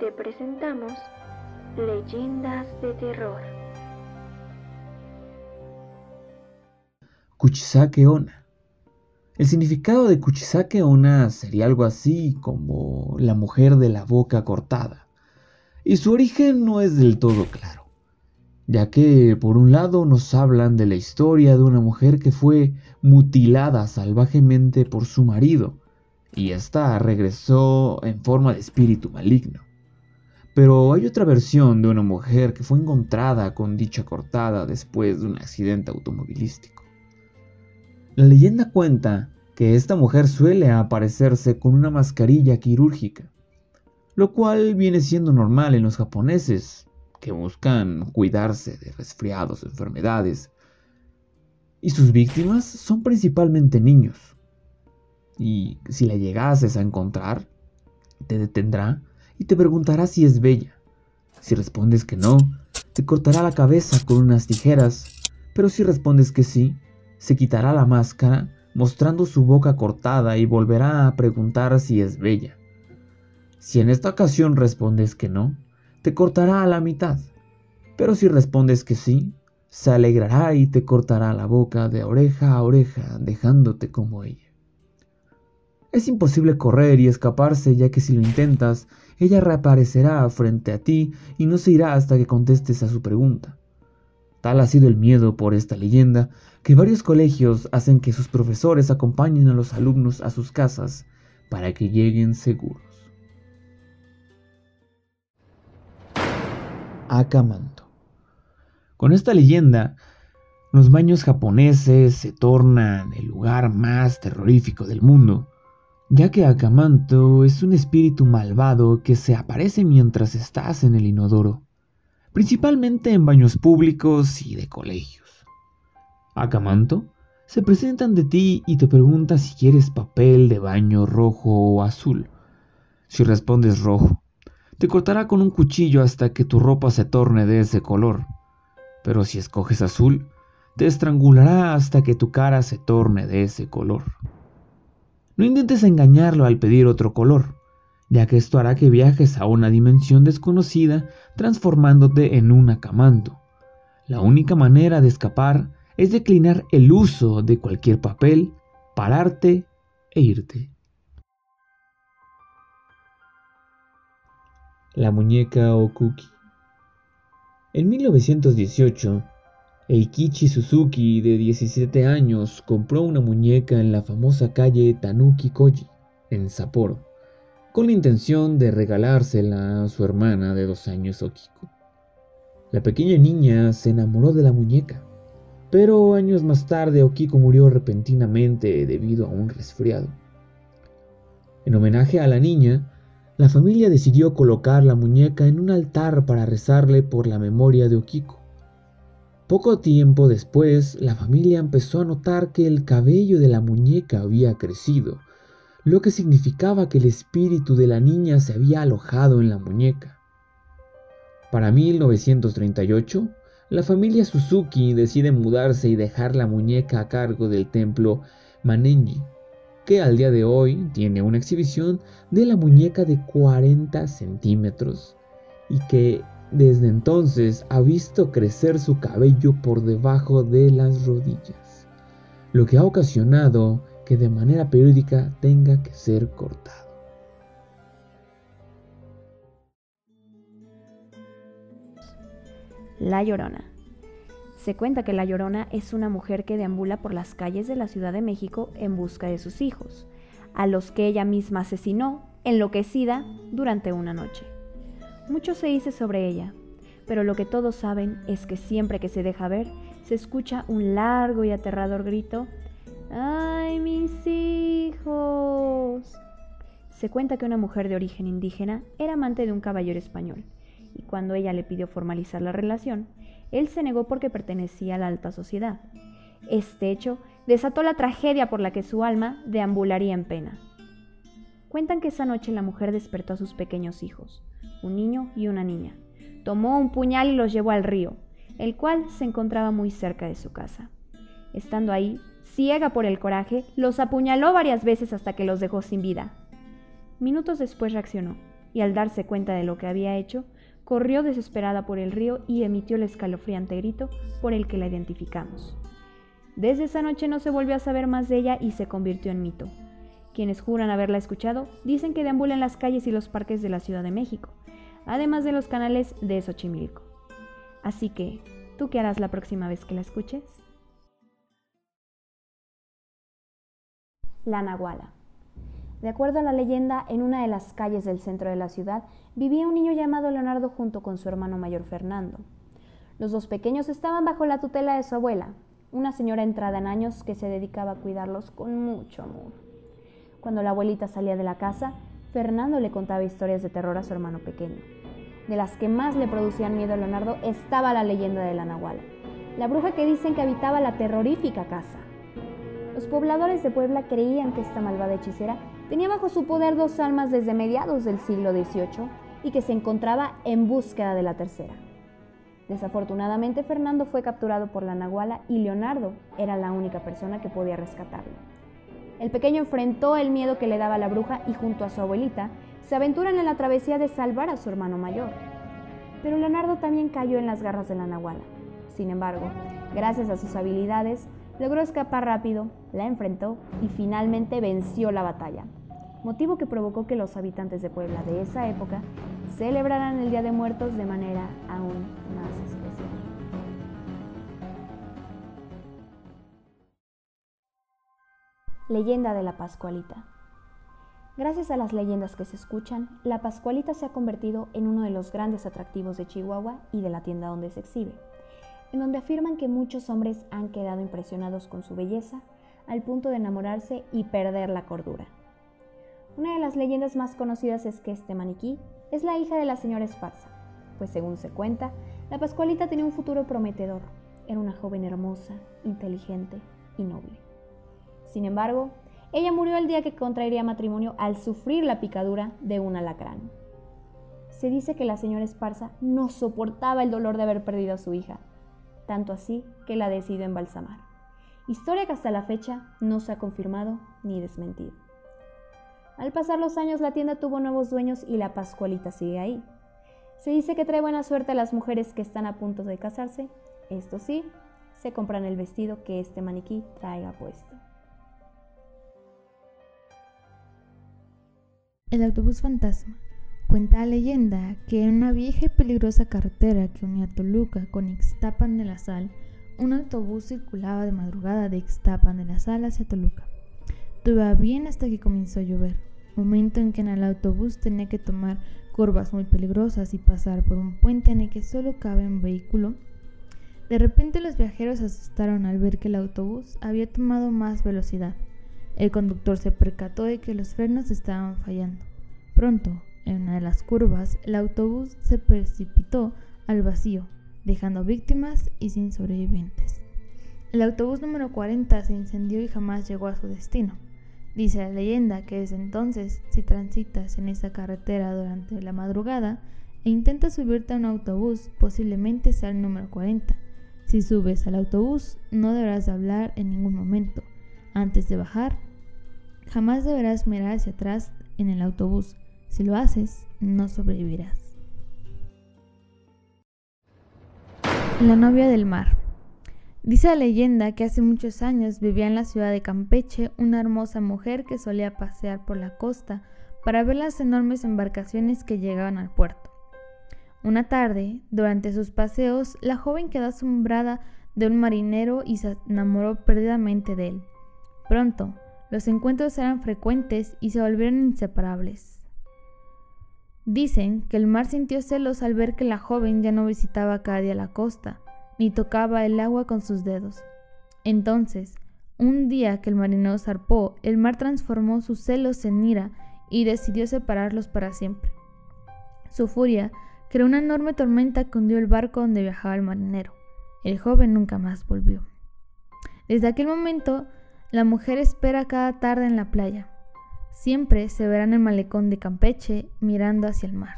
te presentamos Leyendas de Terror. Kuchisake Ona. El significado de Kuchisake Ona sería algo así como la mujer de la boca cortada. Y su origen no es del todo claro, ya que por un lado nos hablan de la historia de una mujer que fue mutilada salvajemente por su marido, y ésta regresó en forma de espíritu maligno. Pero hay otra versión de una mujer que fue encontrada con dicha cortada después de un accidente automovilístico. La leyenda cuenta que esta mujer suele aparecerse con una mascarilla quirúrgica, lo cual viene siendo normal en los japoneses, que buscan cuidarse de resfriados enfermedades. Y sus víctimas son principalmente niños. Y si la llegases a encontrar, te detendrá y te preguntará si es bella. Si respondes que no, te cortará la cabeza con unas tijeras, pero si respondes que sí, se quitará la máscara mostrando su boca cortada y volverá a preguntar si es bella. Si en esta ocasión respondes que no, te cortará a la mitad, pero si respondes que sí, se alegrará y te cortará la boca de oreja a oreja, dejándote como ella. Es imposible correr y escaparse, ya que si lo intentas, ella reaparecerá frente a ti y no se irá hasta que contestes a su pregunta. Tal ha sido el miedo por esta leyenda que varios colegios hacen que sus profesores acompañen a los alumnos a sus casas para que lleguen seguros. Akamanto. Con esta leyenda, los baños japoneses se tornan el lugar más terrorífico del mundo ya que Akamanto es un espíritu malvado que se aparece mientras estás en el inodoro, principalmente en baños públicos y de colegios. Akamanto se presenta ante ti y te pregunta si quieres papel de baño rojo o azul. Si respondes rojo, te cortará con un cuchillo hasta que tu ropa se torne de ese color. Pero si escoges azul, te estrangulará hasta que tu cara se torne de ese color. No intentes engañarlo al pedir otro color, ya que esto hará que viajes a una dimensión desconocida transformándote en un acamanto. La única manera de escapar es declinar el uso de cualquier papel, pararte e irte. La muñeca Okuki. En 1918, Eikichi Suzuki, de 17 años, compró una muñeca en la famosa calle Tanuki Koji, en Sapporo, con la intención de regalársela a su hermana de dos años Okiko. La pequeña niña se enamoró de la muñeca, pero años más tarde Okiko murió repentinamente debido a un resfriado. En homenaje a la niña, la familia decidió colocar la muñeca en un altar para rezarle por la memoria de Okiko. Poco tiempo después, la familia empezó a notar que el cabello de la muñeca había crecido, lo que significaba que el espíritu de la niña se había alojado en la muñeca. Para 1938, la familia Suzuki decide mudarse y dejar la muñeca a cargo del templo Manenji, que al día de hoy tiene una exhibición de la muñeca de 40 centímetros y que desde entonces ha visto crecer su cabello por debajo de las rodillas, lo que ha ocasionado que de manera periódica tenga que ser cortado. La Llorona. Se cuenta que La Llorona es una mujer que deambula por las calles de la Ciudad de México en busca de sus hijos, a los que ella misma asesinó, enloquecida, durante una noche. Mucho se dice sobre ella, pero lo que todos saben es que siempre que se deja ver, se escucha un largo y aterrador grito, ¡Ay, mis hijos! Se cuenta que una mujer de origen indígena era amante de un caballero español, y cuando ella le pidió formalizar la relación, él se negó porque pertenecía a la alta sociedad. Este hecho desató la tragedia por la que su alma deambularía en pena. Cuentan que esa noche la mujer despertó a sus pequeños hijos, un niño y una niña. Tomó un puñal y los llevó al río, el cual se encontraba muy cerca de su casa. Estando ahí, ciega por el coraje, los apuñaló varias veces hasta que los dejó sin vida. Minutos después reaccionó y al darse cuenta de lo que había hecho, corrió desesperada por el río y emitió el escalofriante grito por el que la identificamos. Desde esa noche no se volvió a saber más de ella y se convirtió en mito. Quienes juran haberla escuchado dicen que deambula en las calles y los parques de la Ciudad de México, además de los canales de Xochimilco. Así que, ¿tú qué harás la próxima vez que la escuches? La Nahuala. De acuerdo a la leyenda, en una de las calles del centro de la ciudad vivía un niño llamado Leonardo junto con su hermano mayor Fernando. Los dos pequeños estaban bajo la tutela de su abuela, una señora entrada en años que se dedicaba a cuidarlos con mucho amor. Cuando la abuelita salía de la casa, Fernando le contaba historias de terror a su hermano pequeño. De las que más le producían miedo a Leonardo estaba la leyenda de la Nahuala, la bruja que dicen que habitaba la terrorífica casa. Los pobladores de Puebla creían que esta malvada hechicera tenía bajo su poder dos almas desde mediados del siglo XVIII y que se encontraba en búsqueda de la tercera. Desafortunadamente Fernando fue capturado por la Nahuala y Leonardo era la única persona que podía rescatarlo. El pequeño enfrentó el miedo que le daba la bruja y junto a su abuelita se aventuran en la travesía de salvar a su hermano mayor. Pero Leonardo también cayó en las garras de la Nahuala. Sin embargo, gracias a sus habilidades, logró escapar rápido, la enfrentó y finalmente venció la batalla, motivo que provocó que los habitantes de Puebla de esa época celebraran el Día de Muertos de manera aún más especial. Leyenda de la Pascualita. Gracias a las leyendas que se escuchan, la Pascualita se ha convertido en uno de los grandes atractivos de Chihuahua y de la tienda donde se exhibe, en donde afirman que muchos hombres han quedado impresionados con su belleza al punto de enamorarse y perder la cordura. Una de las leyendas más conocidas es que este maniquí es la hija de la señora Esparza, pues según se cuenta, la Pascualita tenía un futuro prometedor. Era una joven hermosa, inteligente y noble. Sin embargo, ella murió el día que contraería matrimonio al sufrir la picadura de un alacrán. Se dice que la señora Esparza no soportaba el dolor de haber perdido a su hija, tanto así que la decidió embalsamar. Historia que hasta la fecha no se ha confirmado ni desmentido. Al pasar los años la tienda tuvo nuevos dueños y la Pascualita sigue ahí. Se dice que trae buena suerte a las mujeres que están a punto de casarse. Esto sí, se compran el vestido que este maniquí traiga puesto. El autobús fantasma. Cuenta la leyenda que en una vieja y peligrosa carretera que unía Toluca con Ixtapan de la Sal, un autobús circulaba de madrugada de Ixtapan de la Sal hacia Toluca. Todo bien hasta que comenzó a llover momento en que en el autobús tenía que tomar curvas muy peligrosas y pasar por un puente en el que solo cabe un vehículo, de repente los viajeros asustaron al ver que el autobús había tomado más velocidad. El conductor se percató de que los frenos estaban fallando. Pronto, en una de las curvas, el autobús se precipitó al vacío, dejando víctimas y sin sobrevivientes. El autobús número 40 se incendió y jamás llegó a su destino. Dice la leyenda que desde entonces, si transitas en esa carretera durante la madrugada e intentas subirte a un autobús, posiblemente sea el número 40. Si subes al autobús, no deberás hablar en ningún momento. Antes de bajar, jamás deberás mirar hacia atrás en el autobús. Si lo haces, no sobrevivirás. La novia del mar. Dice la leyenda que hace muchos años vivía en la ciudad de Campeche una hermosa mujer que solía pasear por la costa para ver las enormes embarcaciones que llegaban al puerto. Una tarde, durante sus paseos, la joven quedó asombrada de un marinero y se enamoró perdidamente de él. Pronto, los encuentros eran frecuentes y se volvieron inseparables. Dicen que el mar sintió celos al ver que la joven ya no visitaba cada día la costa, ni tocaba el agua con sus dedos. Entonces, un día que el marinero zarpó, el mar transformó sus celos en ira y decidió separarlos para siempre. Su furia creó una enorme tormenta que hundió el barco donde viajaba el marinero. El joven nunca más volvió. Desde aquel momento, la mujer espera cada tarde en la playa. Siempre se verá en el malecón de Campeche mirando hacia el mar.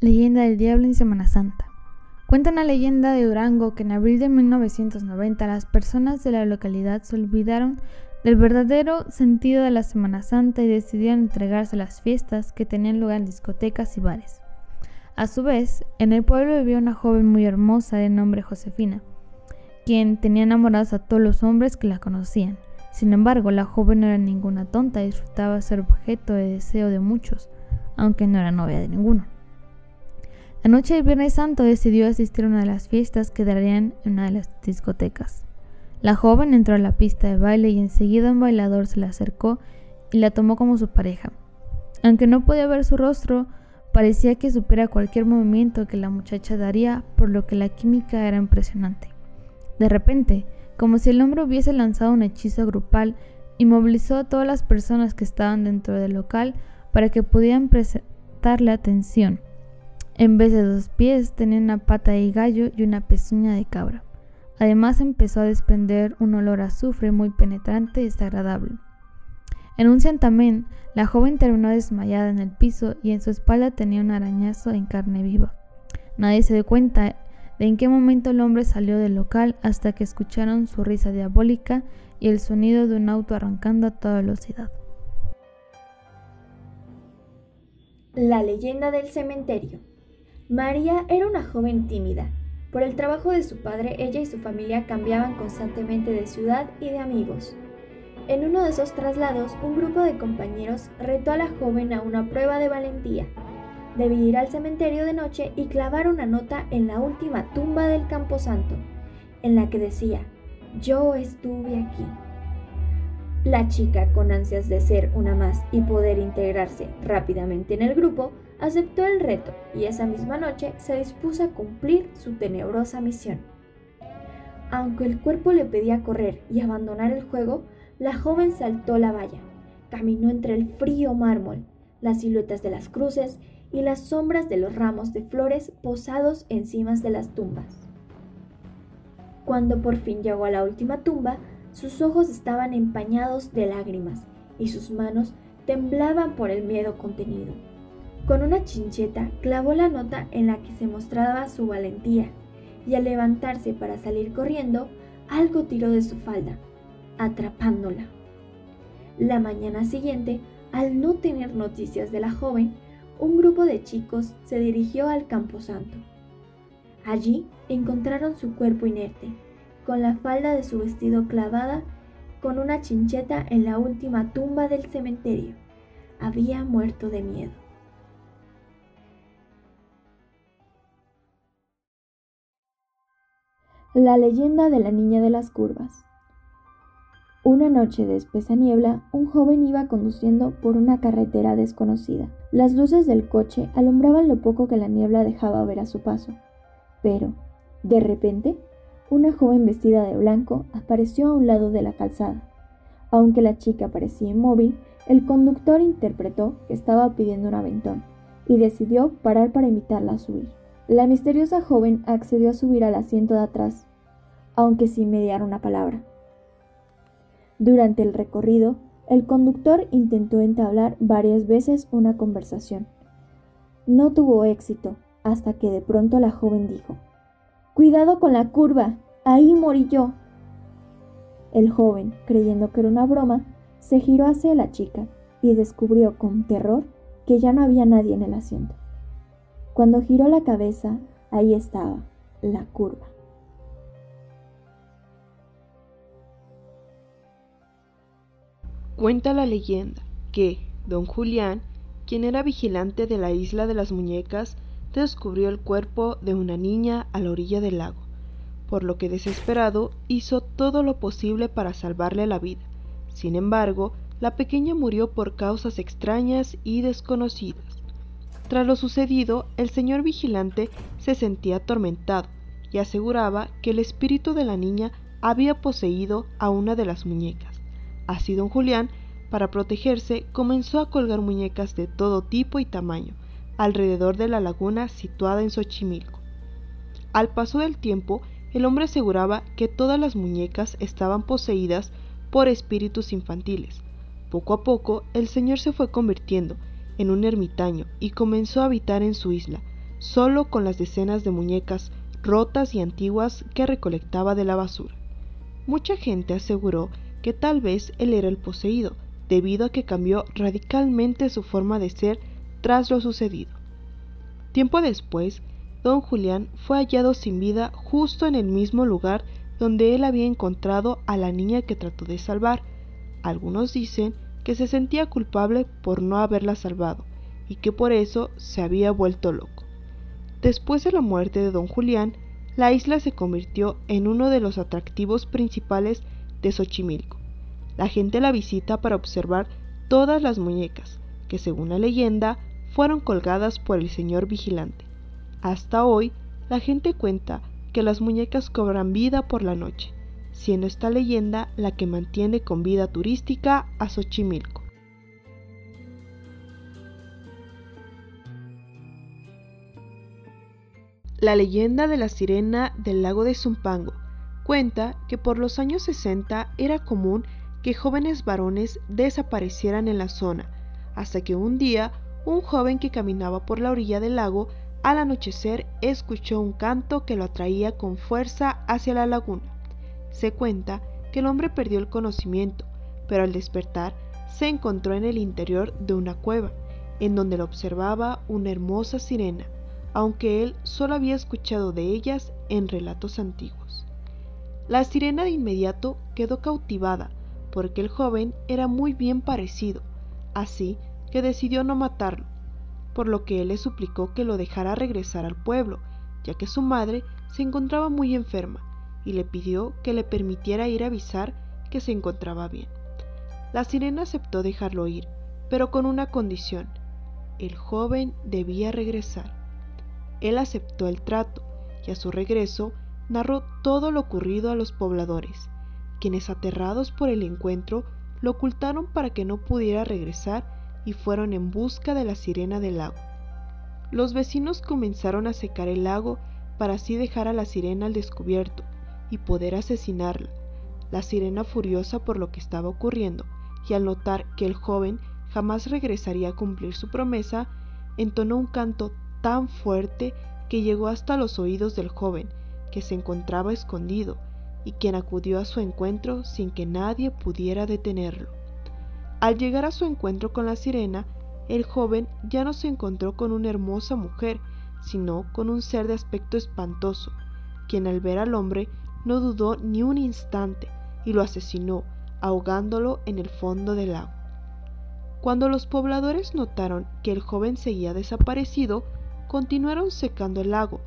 Leyenda del Diablo en Semana Santa. Cuenta una leyenda de Durango que en abril de 1990 las personas de la localidad se olvidaron del verdadero sentido de la Semana Santa y decidieron entregarse a las fiestas que tenían lugar en discotecas y bares. A su vez, en el pueblo vivía una joven muy hermosa de nombre Josefina, quien tenía enamorados a todos los hombres que la conocían. Sin embargo, la joven no era ninguna tonta y disfrutaba ser objeto de deseo de muchos, aunque no era novia de ninguno. La noche del Viernes Santo decidió asistir a una de las fiestas que darían en una de las discotecas. La joven entró a la pista de baile y enseguida un bailador se le acercó y la tomó como su pareja. Aunque no podía ver su rostro, parecía que supiera cualquier movimiento que la muchacha daría, por lo que la química era impresionante. De repente, como si el hombre hubiese lanzado un hechizo grupal, inmovilizó a todas las personas que estaban dentro del local para que pudieran prestarle atención. En vez de dos pies tenía una pata de gallo y una pezuña de cabra. Además empezó a desprender un olor a azufre muy penetrante y desagradable. En un santamén, la joven terminó desmayada en el piso y en su espalda tenía un arañazo en carne viva. Nadie se dio cuenta de en qué momento el hombre salió del local hasta que escucharon su risa diabólica y el sonido de un auto arrancando a toda velocidad. La leyenda del cementerio. María era una joven tímida. Por el trabajo de su padre, ella y su familia cambiaban constantemente de ciudad y de amigos. En uno de esos traslados, un grupo de compañeros retó a la joven a una prueba de valentía. Debía ir al cementerio de noche y clavar una nota en la última tumba del Camposanto, en la que decía, yo estuve aquí. La chica, con ansias de ser una más y poder integrarse rápidamente en el grupo, aceptó el reto y esa misma noche se dispuso a cumplir su tenebrosa misión. Aunque el cuerpo le pedía correr y abandonar el juego, la joven saltó la valla, caminó entre el frío mármol, las siluetas de las cruces y las sombras de los ramos de flores posados encima de las tumbas. Cuando por fin llegó a la última tumba, sus ojos estaban empañados de lágrimas y sus manos temblaban por el miedo contenido. Con una chincheta clavó la nota en la que se mostraba su valentía, y al levantarse para salir corriendo, algo tiró de su falda, atrapándola. La mañana siguiente, al no tener noticias de la joven, un grupo de chicos se dirigió al camposanto. Allí encontraron su cuerpo inerte, con la falda de su vestido clavada, con una chincheta en la última tumba del cementerio. Había muerto de miedo. La leyenda de la niña de las curvas. Una noche de espesa niebla, un joven iba conduciendo por una carretera desconocida. Las luces del coche alumbraban lo poco que la niebla dejaba ver a su paso. Pero, de repente, una joven vestida de blanco apareció a un lado de la calzada. Aunque la chica parecía inmóvil, el conductor interpretó que estaba pidiendo un aventón y decidió parar para invitarla a subir. La misteriosa joven accedió a subir al asiento de atrás, aunque sin mediar una palabra. Durante el recorrido, el conductor intentó entablar varias veces una conversación. No tuvo éxito hasta que de pronto la joven dijo, Cuidado con la curva, ahí morí yo. El joven, creyendo que era una broma, se giró hacia la chica y descubrió con terror que ya no había nadie en el asiento. Cuando giró la cabeza, ahí estaba, la curva. Cuenta la leyenda que don Julián, quien era vigilante de la isla de las muñecas, descubrió el cuerpo de una niña a la orilla del lago, por lo que desesperado hizo todo lo posible para salvarle la vida. Sin embargo, la pequeña murió por causas extrañas y desconocidas. Tras lo sucedido, el señor vigilante se sentía atormentado y aseguraba que el espíritu de la niña había poseído a una de las muñecas. Así don Julián, para protegerse, comenzó a colgar muñecas de todo tipo y tamaño alrededor de la laguna situada en Xochimilco. Al paso del tiempo, el hombre aseguraba que todas las muñecas estaban poseídas por espíritus infantiles. Poco a poco, el señor se fue convirtiendo en un ermitaño y comenzó a habitar en su isla, solo con las decenas de muñecas rotas y antiguas que recolectaba de la basura. Mucha gente aseguró que tal vez él era el poseído, debido a que cambió radicalmente su forma de ser tras lo sucedido. Tiempo después, don Julián fue hallado sin vida justo en el mismo lugar donde él había encontrado a la niña que trató de salvar. Algunos dicen que se sentía culpable por no haberla salvado y que por eso se había vuelto loco. Después de la muerte de don Julián, la isla se convirtió en uno de los atractivos principales de Xochimilco. La gente la visita para observar todas las muñecas, que según la leyenda fueron colgadas por el señor vigilante. Hasta hoy, la gente cuenta que las muñecas cobran vida por la noche, siendo esta leyenda la que mantiene con vida turística a Xochimilco. La leyenda de la sirena del lago de Zumpango cuenta que por los años 60 era común que jóvenes varones desaparecieran en la zona, hasta que un día un joven que caminaba por la orilla del lago al anochecer escuchó un canto que lo atraía con fuerza hacia la laguna. Se cuenta que el hombre perdió el conocimiento, pero al despertar se encontró en el interior de una cueva, en donde lo observaba una hermosa sirena, aunque él solo había escuchado de ellas en relatos antiguos. La sirena de inmediato quedó cautivada, porque el joven era muy bien parecido, así que decidió no matarlo, por lo que él le suplicó que lo dejara regresar al pueblo, ya que su madre se encontraba muy enferma, y le pidió que le permitiera ir a avisar que se encontraba bien. La sirena aceptó dejarlo ir, pero con una condición. El joven debía regresar. Él aceptó el trato y a su regreso narró todo lo ocurrido a los pobladores, quienes aterrados por el encuentro lo ocultaron para que no pudiera regresar y fueron en busca de la sirena del lago. Los vecinos comenzaron a secar el lago para así dejar a la sirena al descubierto y poder asesinarla. La sirena furiosa por lo que estaba ocurriendo y al notar que el joven jamás regresaría a cumplir su promesa, entonó un canto tan fuerte que llegó hasta los oídos del joven, que se encontraba escondido, y quien acudió a su encuentro sin que nadie pudiera detenerlo. Al llegar a su encuentro con la sirena, el joven ya no se encontró con una hermosa mujer, sino con un ser de aspecto espantoso, quien al ver al hombre no dudó ni un instante y lo asesinó, ahogándolo en el fondo del lago. Cuando los pobladores notaron que el joven seguía desaparecido, continuaron secando el lago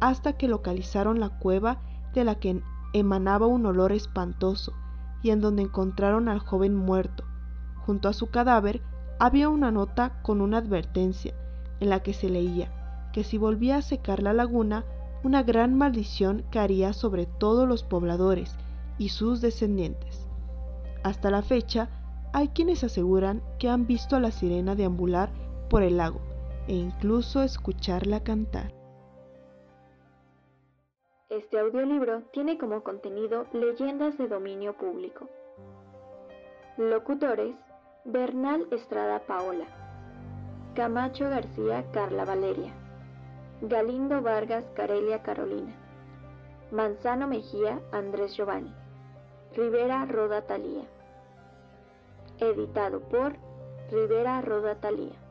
hasta que localizaron la cueva de la que emanaba un olor espantoso y en donde encontraron al joven muerto. Junto a su cadáver había una nota con una advertencia en la que se leía que si volvía a secar la laguna, una gran maldición caería sobre todos los pobladores y sus descendientes. Hasta la fecha, hay quienes aseguran que han visto a la sirena deambular por el lago, e incluso escucharla cantar. Este audiolibro tiene como contenido leyendas de dominio público. Locutores: Bernal Estrada Paola, Camacho García Carla Valeria, Galindo Vargas Carelia Carolina, Manzano Mejía Andrés Giovanni, Rivera Roda Talía. Editado por Rivera Roda Talía.